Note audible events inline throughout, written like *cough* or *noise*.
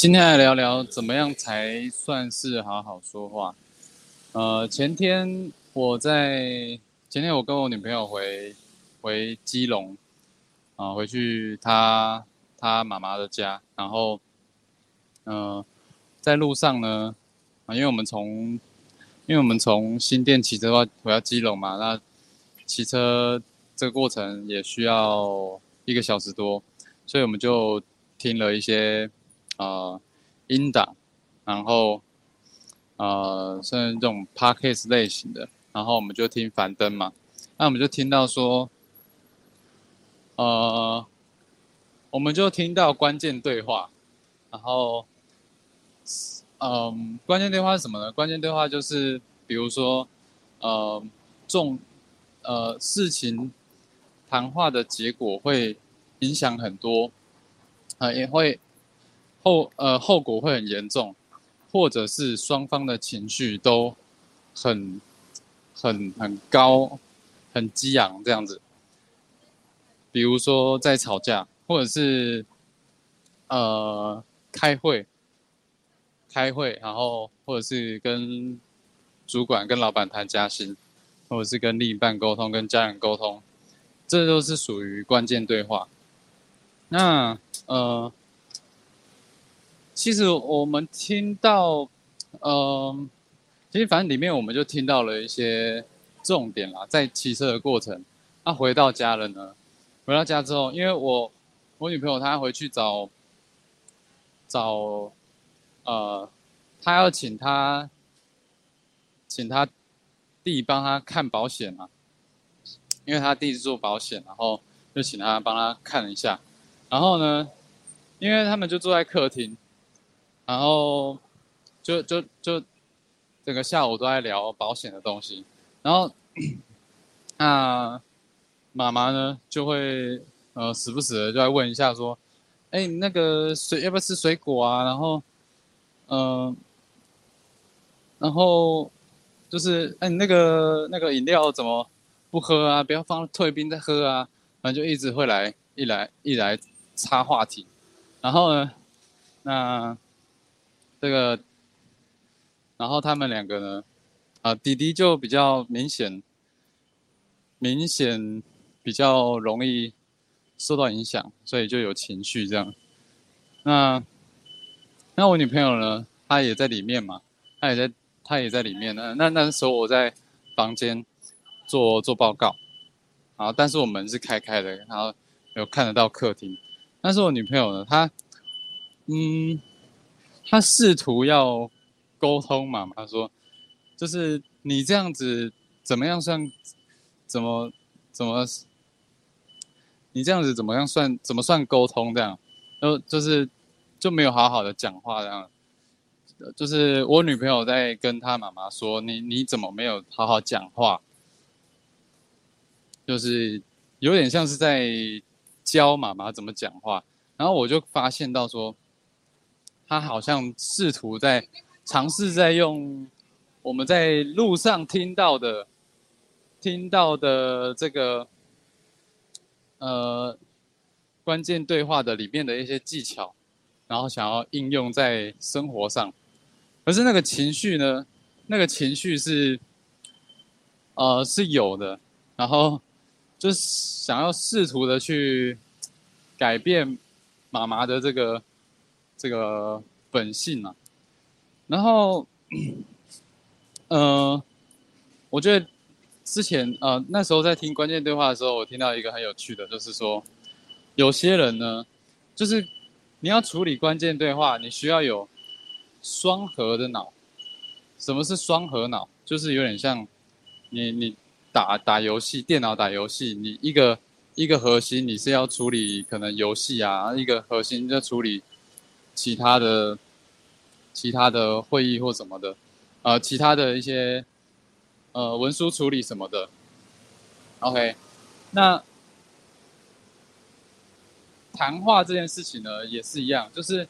今天来聊聊怎么样才算是好好说话。呃，前天我在前天我跟我女朋友回回基隆啊，回去她她妈妈的家，然后嗯，在路上呢啊，因为我们从因为我们从新店骑车回到基隆嘛，那骑车这个过程也需要一个小时多，所以我们就听了一些啊音档，然后。呃，像这种 podcast 类型的，然后我们就听樊登嘛，那我们就听到说，呃，我们就听到关键对话，然后，嗯，关键对话是什么呢？关键对话就是，比如说，呃，重，呃，事情谈话的结果会影响很多，啊，也会后呃后果会很严重。或者是双方的情绪都很、很、很高、很激昂这样子。比如说在吵架，或者是呃开会、开会，然后或者是跟主管、跟老板谈加薪，或者是跟另一半沟通、跟家人沟通，这都是属于关键对话。那呃。其实我们听到，嗯，其实反正里面我们就听到了一些重点啦，在骑车的过程。那回到家了呢？回到家之后，因为我我女朋友她回去找找，呃，她要请她请她弟帮她看保险嘛，因为她弟是做保险，然后就请他帮她看了一下。然后呢，因为他们就坐在客厅。然后就就就整个下午都在聊保险的东西，然后那妈妈呢就会呃时不时的就来问一下说，哎，你那个水要不要吃水果啊？然后嗯，然后就是哎，你那个那个饮料怎么不喝啊？不要放退冰再喝啊！反正就一直会来一来一来插话题，然后呢，那。这个，然后他们两个呢，啊，弟弟就比较明显，明显比较容易受到影响，所以就有情绪这样。那那我女朋友呢，她也在里面嘛，她也在，她也在里面那。那那时候我在房间做做报告，啊，但是我门是开开的，然后有看得到客厅。但是我女朋友呢，她，嗯。他试图要沟通嘛？他说：“就是你这样子怎么样算？怎么怎么？你这样子怎么样算？怎么算沟通？这样，然后就是就没有好好的讲话这样。就是我女朋友在跟她妈妈说：你你怎么没有好好讲话？就是有点像是在教妈妈怎么讲话。然后我就发现到说。”他好像试图在尝试在用我们在路上听到的、听到的这个呃关键对话的里面的一些技巧，然后想要应用在生活上。可是那个情绪呢？那个情绪是呃是有的，然后就是想要试图的去改变妈妈的这个。这个本性啊，然后，呃，我觉得之前呃那时候在听关键对话的时候，我听到一个很有趣的，就是说，有些人呢，就是你要处理关键对话，你需要有双核的脑。什么是双核脑？就是有点像你你打打游戏，电脑打游戏，你一个一个核心你是要处理可能游戏啊，一个核心在处理。其他的、其他的会议或什么的，呃，其他的一些呃文书处理什么的，OK，那谈话这件事情呢，也是一样，就是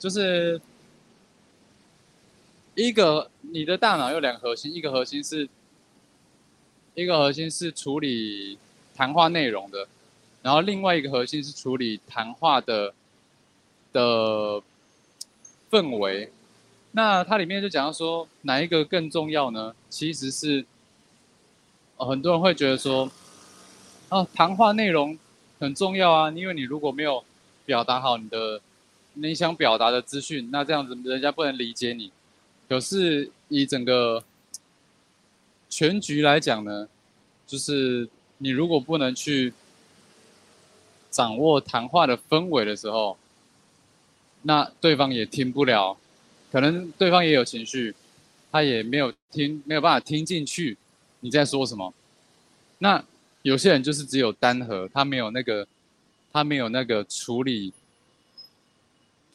就是一个你的大脑有两个核心，一个核心是一个核心是处理谈话内容的，然后另外一个核心是处理谈话的。的氛围。那它里面就讲到说，哪一个更重要呢？其实是，很多人会觉得说，啊，谈话内容很重要啊，因为你如果没有表达好你的你想表达的资讯，那这样子人家不能理解你。可是以整个全局来讲呢，就是你如果不能去掌握谈话的氛围的时候，那对方也听不了。可能对方也有情绪，他也没有听，没有办法听进去你在说什么。那有些人就是只有单核，他没有那个，他没有那个处理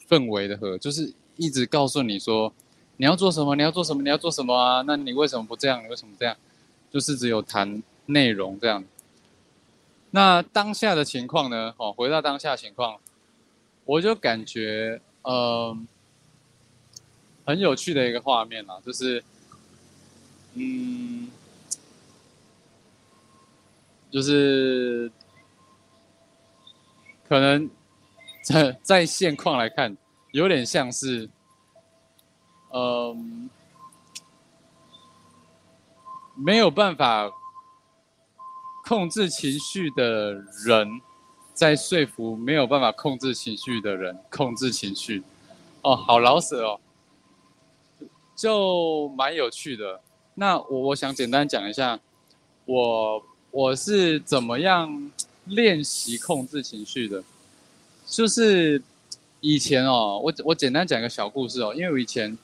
氛围的核，就是一直告诉你说你要做什么，你要做什么，你要做什么啊？那你为什么不这样？你为什么这样？就是只有谈内容这样。那当下的情况呢？哦，回到当下情况，我就感觉，嗯。很有趣的一个画面啦，就是，嗯，就是可能在在现况来看，有点像是，嗯，没有办法控制情绪的人，在说服没有办法控制情绪的人控制情绪。哦，好老舍哦。就蛮有趣的。那我我想简单讲一下，我我是怎么样练习控制情绪的。就是以前哦，我我简单讲一个小故事哦，因为我以前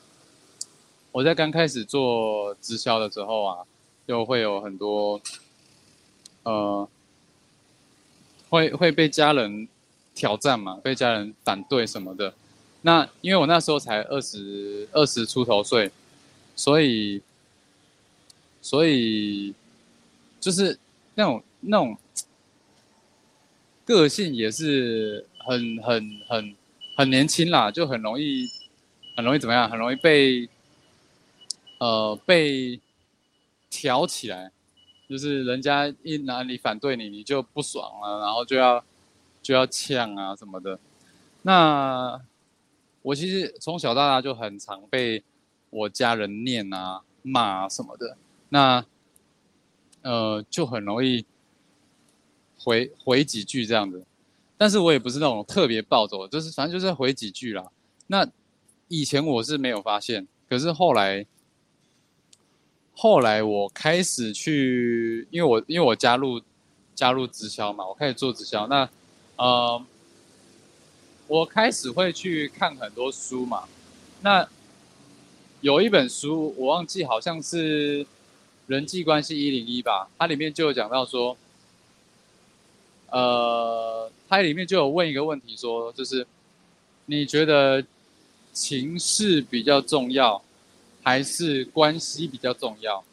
我在刚开始做直销的时候啊，就会有很多呃，会会被家人挑战嘛，被家人反对什么的。那因为我那时候才二十二十出头岁，所以，所以，就是那种那种个性也是很很很很年轻啦，就很容易很容易怎么样？很容易被呃被挑起来，就是人家一哪里反对你，你就不爽了，然后就要就要呛啊什么的，那。我其实从小到大就很常被我家人念啊、骂啊什么的，那呃就很容易回回几句这样子，但是我也不是那种特别暴走，就是反正就是回几句啦。那以前我是没有发现，可是后来后来我开始去，因为我因为我加入加入直销嘛，我开始做直销，那呃。我开始会去看很多书嘛，那有一本书我忘记好像是人际关系一零一吧，它里面就有讲到说，呃，它里面就有问一个问题说，就是你觉得情势比较重要，还是关系比较重要？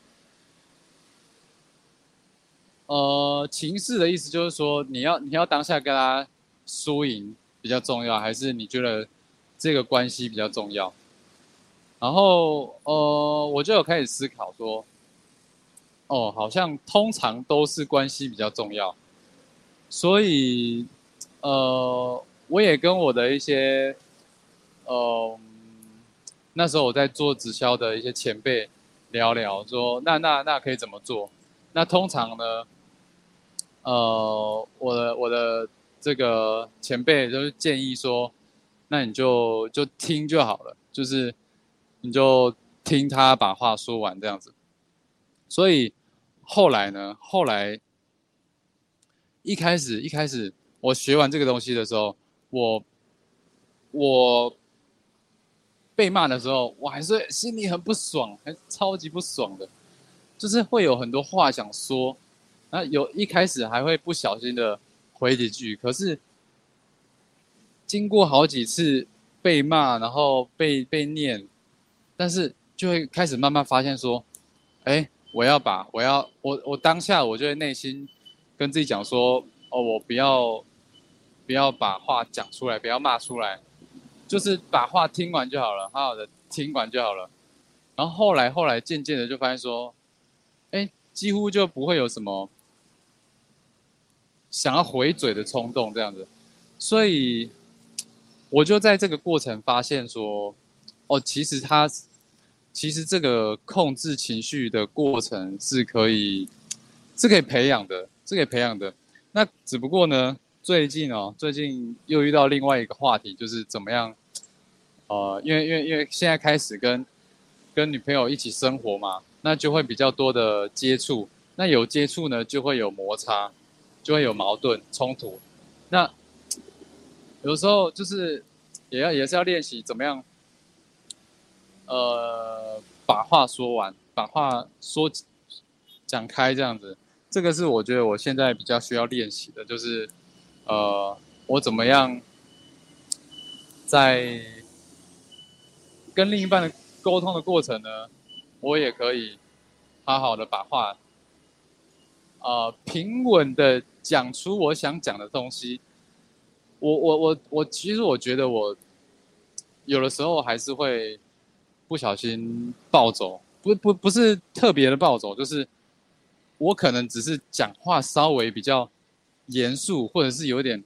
呃，情势的意思就是说你要你要当下跟他输赢。比较重要，还是你觉得这个关系比较重要？然后，呃，我就有开始思考说，哦，好像通常都是关系比较重要。所以，呃，我也跟我的一些，呃，那时候我在做直销的一些前辈聊聊，说，那那那可以怎么做？那通常呢，呃，我的我的。这个前辈就是建议说，那你就就听就好了，就是你就听他把话说完这样子。所以后来呢，后来一开始一开始我学完这个东西的时候，我我被骂的时候，我还是心里很不爽，还 *laughs* 超级不爽的，就是会有很多话想说，那有一开始还会不小心的。回几句，可是经过好几次被骂，然后被被念，但是就会开始慢慢发现说，哎，我要把我要我我当下我就会内心跟自己讲说，哦，我不要不要把话讲出来，不要骂出来，就是把话听完就好了，好好的听完就好了。然后后来后来渐渐的就发现说，哎，几乎就不会有什么。想要回嘴的冲动这样子，所以我就在这个过程发现说，哦，其实他其实这个控制情绪的过程是可以是可以培养的，是可以培养的。那只不过呢，最近哦，最近又遇到另外一个话题，就是怎么样？呃，因为因为因为现在开始跟跟女朋友一起生活嘛，那就会比较多的接触。那有接触呢，就会有摩擦，就会有矛盾冲突。那有时候就是也要也是要练习怎么样，呃，把话说完，把话说讲开这样子。这个是我觉得我现在比较需要练习的，就是呃，我怎么样在跟另一半的沟通的过程呢，我也可以好好的把话。呃，平稳的讲出我想讲的东西。我我我我，其实我觉得我有的时候还是会不小心暴走，不不不是特别的暴走，就是我可能只是讲话稍微比较严肃，或者是有点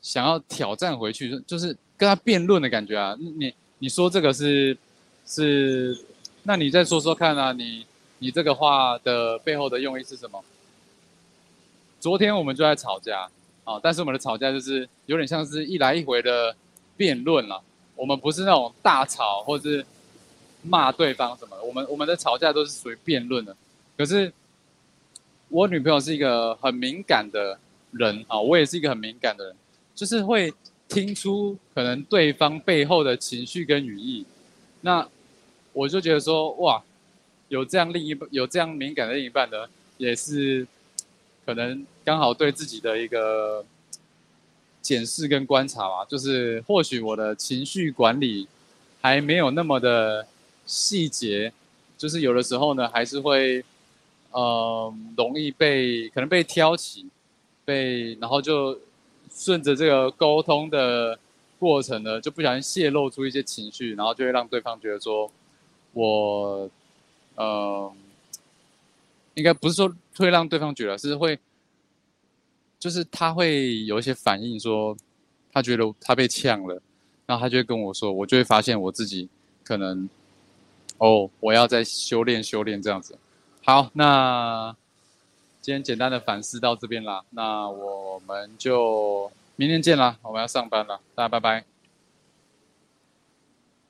想要挑战回去，就是跟他辩论的感觉啊。你你说这个是是，那你再说说看啊，你。你这个话的背后的用意是什么？昨天我们就在吵架啊，但是我们的吵架就是有点像是一来一回的辩论了。我们不是那种大吵或是骂对方什么的，我们我们的吵架都是属于辩论的。可是我女朋友是一个很敏感的人啊，我也是一个很敏感的人，就是会听出可能对方背后的情绪跟语义。那我就觉得说，哇。有这样另一半，有这样敏感的另一半呢，也是可能刚好对自己的一个检视跟观察吧。就是或许我的情绪管理还没有那么的细节，就是有的时候呢，还是会呃容易被可能被挑起，被然后就顺着这个沟通的过程呢，就不小心泄露出一些情绪，然后就会让对方觉得说我。呃，应该不是说会让对方觉得，是会，就是他会有一些反应，说他觉得他被呛了，然后他就会跟我说，我就会发现我自己可能，哦，我要再修炼修炼这样子。好，那今天简单的反思到这边啦，那我们就明天见啦，我们要上班了，大家拜拜。